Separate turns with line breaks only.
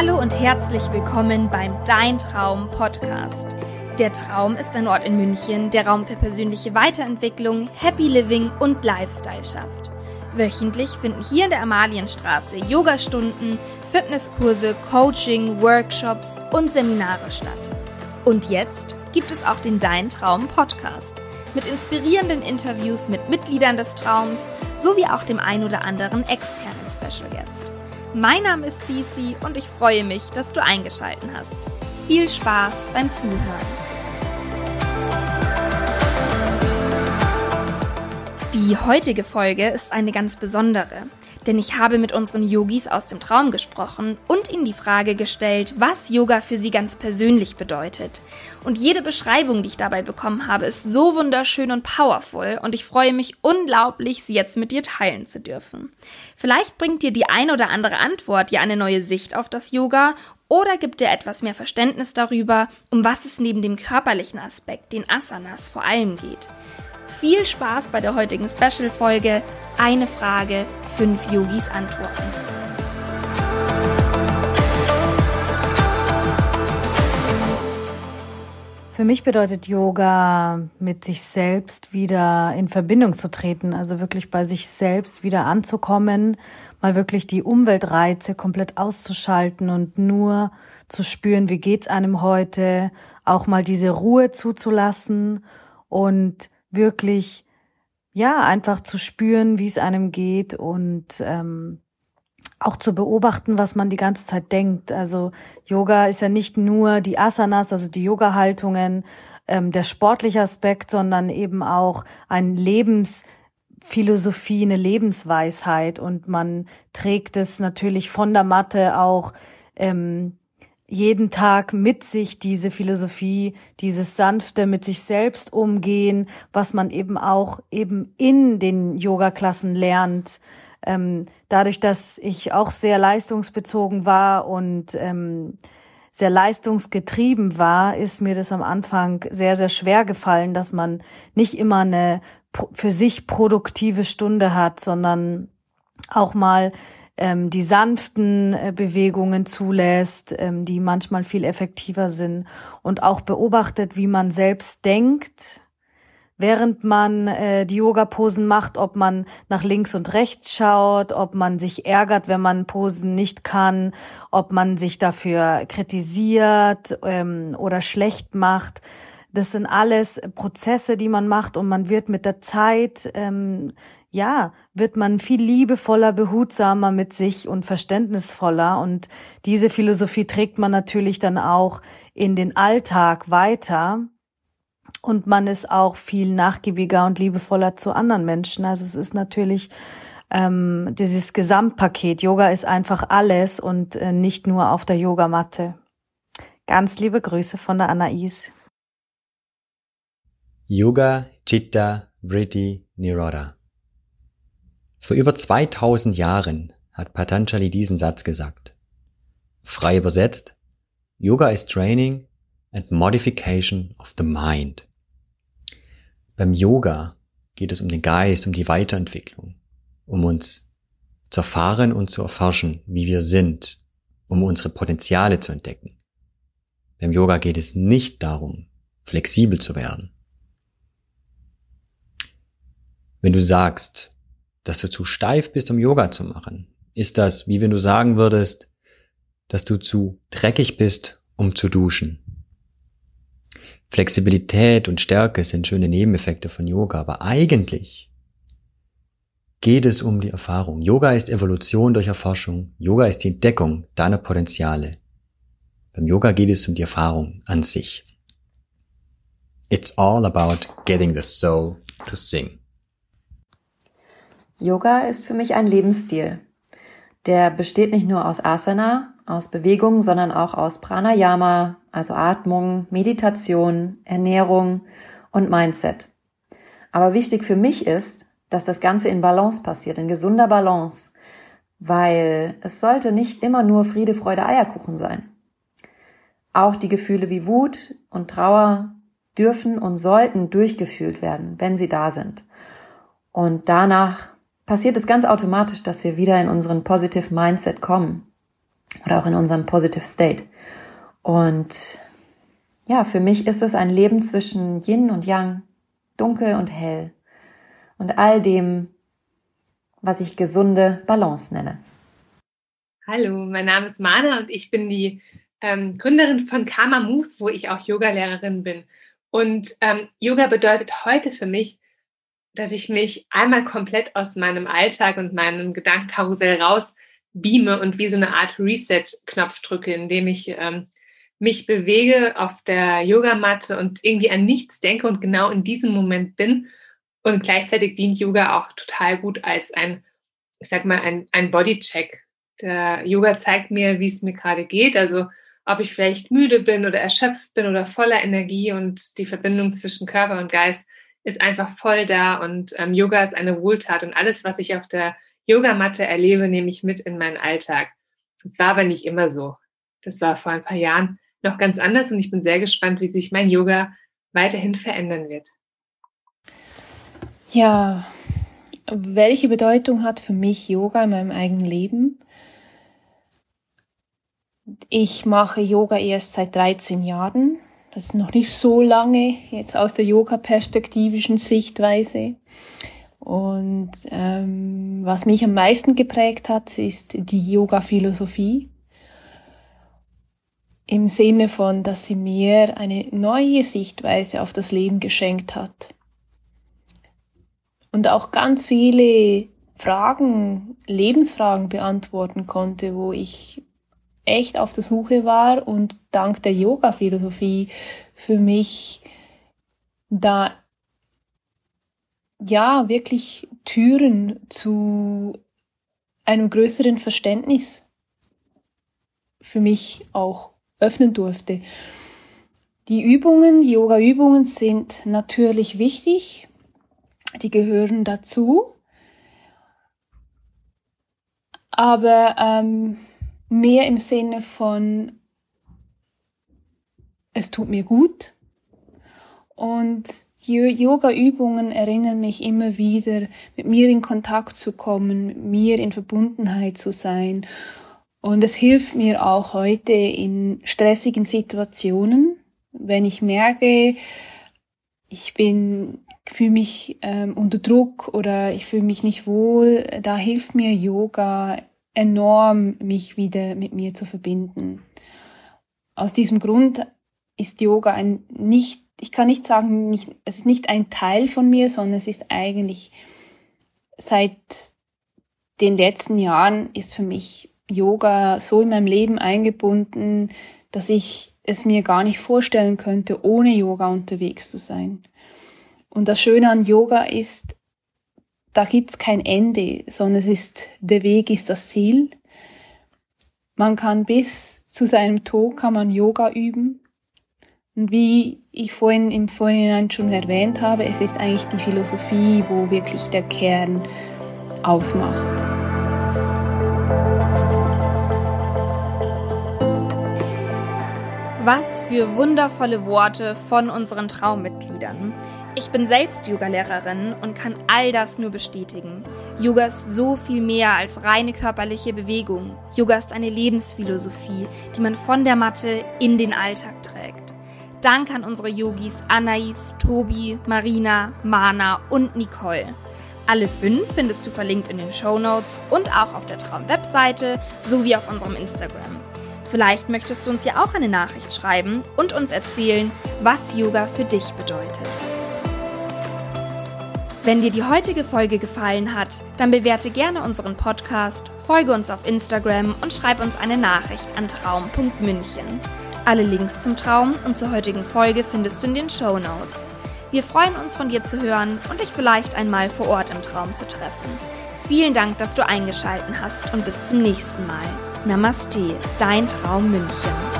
Hallo und herzlich willkommen beim Dein Traum Podcast. Der Traum ist ein Ort in München, der Raum für persönliche Weiterentwicklung, Happy Living und Lifestyle schafft. Wöchentlich finden hier in der Amalienstraße Yogastunden, Fitnesskurse, Coaching, Workshops und Seminare statt. Und jetzt gibt es auch den Dein Traum Podcast mit inspirierenden Interviews mit Mitgliedern des Traums sowie auch dem ein oder anderen externen Special Guest. Mein Name ist Cici und ich freue mich, dass du eingeschalten hast. Viel Spaß beim Zuhören. Die heutige Folge ist eine ganz besondere, denn ich habe mit unseren Yogis aus dem Traum gesprochen und ihnen die Frage gestellt, was Yoga für sie ganz persönlich bedeutet. Und jede Beschreibung, die ich dabei bekommen habe, ist so wunderschön und powerful und ich freue mich unglaublich, sie jetzt mit dir teilen zu dürfen. Vielleicht bringt dir die ein oder andere Antwort ja eine neue Sicht auf das Yoga oder gibt dir etwas mehr Verständnis darüber, um was es neben dem körperlichen Aspekt, den Asanas, vor allem geht. Viel Spaß bei der heutigen Special-Folge. Eine Frage, fünf Yogis antworten.
Für mich bedeutet Yoga, mit sich selbst wieder in Verbindung zu treten, also wirklich bei sich selbst wieder anzukommen, mal wirklich die Umweltreize komplett auszuschalten und nur zu spüren, wie geht's einem heute, auch mal diese Ruhe zuzulassen und wirklich, ja, einfach zu spüren, wie es einem geht und ähm, auch zu beobachten, was man die ganze Zeit denkt. Also Yoga ist ja nicht nur die Asanas, also die Yoga-Haltungen, ähm, der sportliche Aspekt, sondern eben auch ein Lebensphilosophie, eine Lebensweisheit und man trägt es natürlich von der Matte auch ähm, jeden Tag mit sich diese Philosophie, dieses sanfte mit sich selbst umgehen, was man eben auch eben in den Yoga-Klassen lernt. Ähm, dadurch, dass ich auch sehr leistungsbezogen war und ähm, sehr leistungsgetrieben war, ist mir das am Anfang sehr, sehr schwer gefallen, dass man nicht immer eine für sich produktive Stunde hat, sondern auch mal ähm, die sanften äh, Bewegungen zulässt, ähm, die manchmal viel effektiver sind und auch beobachtet, wie man selbst denkt, während man äh, die Yoga-Posen macht, ob man nach links und rechts schaut, ob man sich ärgert, wenn man Posen nicht kann, ob man sich dafür kritisiert ähm, oder schlecht macht. Das sind alles Prozesse, die man macht und man wird mit der Zeit ähm, ja, wird man viel liebevoller, behutsamer mit sich und verständnisvoller. Und diese Philosophie trägt man natürlich dann auch in den Alltag weiter. Und man ist auch viel nachgiebiger und liebevoller zu anderen Menschen. Also es ist natürlich ähm, dieses Gesamtpaket. Yoga ist einfach alles und äh, nicht nur auf der Yogamatte. Ganz liebe Grüße von der Anais.
Yoga Chitta Vritti Niroda vor über 2000 Jahren hat Patanjali diesen Satz gesagt. Frei übersetzt, Yoga is training and modification of the mind. Beim Yoga geht es um den Geist, um die Weiterentwicklung, um uns zu erfahren und zu erforschen, wie wir sind, um unsere Potenziale zu entdecken. Beim Yoga geht es nicht darum, flexibel zu werden. Wenn du sagst, dass du zu steif bist, um Yoga zu machen? Ist das, wie wenn du sagen würdest, dass du zu dreckig bist, um zu duschen? Flexibilität und Stärke sind schöne Nebeneffekte von Yoga, aber eigentlich geht es um die Erfahrung. Yoga ist Evolution durch Erforschung. Yoga ist die Entdeckung deiner Potenziale. Beim Yoga geht es um die Erfahrung an sich. It's all about getting the soul to sing.
Yoga ist für mich ein Lebensstil. Der besteht nicht nur aus Asana, aus Bewegung, sondern auch aus Pranayama, also Atmung, Meditation, Ernährung und Mindset. Aber wichtig für mich ist, dass das Ganze in Balance passiert, in gesunder Balance, weil es sollte nicht immer nur Friede, Freude, Eierkuchen sein. Auch die Gefühle wie Wut und Trauer dürfen und sollten durchgefühlt werden, wenn sie da sind. Und danach passiert es ganz automatisch, dass wir wieder in unseren Positive Mindset kommen. oder auch in unserem Positive State. Und ja, für mich ist es ein Leben zwischen Yin und Yang, dunkel und hell und all dem, was ich gesunde Balance nenne.
Hallo, mein Name ist Mana und ich bin die ähm, Gründerin von Karma Moves, wo ich auch Yoga-Lehrerin bin. Und ähm, Yoga bedeutet heute für mich, dass ich mich einmal komplett aus meinem Alltag und meinem Gedankenkarussell raus beame und wie so eine Art Reset-Knopf drücke, indem ich ähm, mich bewege auf der Yogamatte und irgendwie an nichts denke und genau in diesem Moment bin. Und gleichzeitig dient Yoga auch total gut als ein, ich sag mal, ein, ein Bodycheck der Yoga zeigt mir, wie es mir gerade geht, also ob ich vielleicht müde bin oder erschöpft bin oder voller Energie und die Verbindung zwischen Körper und Geist ist einfach voll da und ähm, Yoga ist eine Wohltat und alles, was ich auf der Yogamatte erlebe, nehme ich mit in meinen Alltag. Das war aber nicht immer so. Das war vor ein paar Jahren noch ganz anders und ich bin sehr gespannt, wie sich mein Yoga weiterhin verändern wird.
Ja, welche Bedeutung hat für mich Yoga in meinem eigenen Leben? Ich mache Yoga erst seit 13 Jahren. Das ist noch nicht so lange jetzt aus der yoga-perspektivischen Sichtweise. Und ähm, was mich am meisten geprägt hat, ist die Yoga-Philosophie. Im Sinne von, dass sie mir eine neue Sichtweise auf das Leben geschenkt hat. Und auch ganz viele Fragen, Lebensfragen beantworten konnte, wo ich echt auf der Suche war und dank der Yoga-Philosophie für mich da ja wirklich Türen zu einem größeren Verständnis für mich auch öffnen durfte. Die Übungen, Yoga-Übungen sind natürlich wichtig, die gehören dazu, aber ähm, mehr im Sinne von, es tut mir gut. Und Yoga-Übungen erinnern mich immer wieder, mit mir in Kontakt zu kommen, mit mir in Verbundenheit zu sein. Und es hilft mir auch heute in stressigen Situationen, wenn ich merke, ich bin fühle mich ähm, unter Druck oder ich fühle mich nicht wohl, da hilft mir Yoga enorm, mich wieder mit mir zu verbinden. Aus diesem Grund ist Yoga ein nicht, ich kann nicht sagen, nicht, es ist nicht ein Teil von mir, sondern es ist eigentlich seit den letzten Jahren ist für mich Yoga so in meinem Leben eingebunden, dass ich es mir gar nicht vorstellen könnte, ohne Yoga unterwegs zu sein. Und das Schöne an Yoga ist, da gibt es kein Ende, sondern es ist, der Weg ist das Ziel. Man kann bis zu seinem Tod kann man Yoga üben. Und wie ich vorhin im Vorhinein schon erwähnt habe, es ist eigentlich die Philosophie, wo wirklich der Kern ausmacht.
Was für wundervolle Worte von unseren Traummitgliedern. Ich bin selbst Yogalehrerin und kann all das nur bestätigen. Yoga ist so viel mehr als reine körperliche Bewegung. Yoga ist eine Lebensphilosophie, die man von der Matte in den Alltag trägt. Dank an unsere Yogis Anais, Tobi, Marina, Mana und Nicole. Alle fünf findest du verlinkt in den Show Notes und auch auf der Traum-Webseite sowie auf unserem Instagram. Vielleicht möchtest du uns ja auch eine Nachricht schreiben und uns erzählen, was Yoga für dich bedeutet. Wenn dir die heutige Folge gefallen hat, dann bewerte gerne unseren Podcast, folge uns auf Instagram und schreib uns eine Nachricht an traum.münchen. Alle Links zum Traum und zur heutigen Folge findest du in den Show Notes. Wir freuen uns von dir zu hören und dich vielleicht einmal vor Ort im Traum zu treffen. Vielen Dank, dass du eingeschalten hast und bis zum nächsten Mal. Namaste, dein Traum München.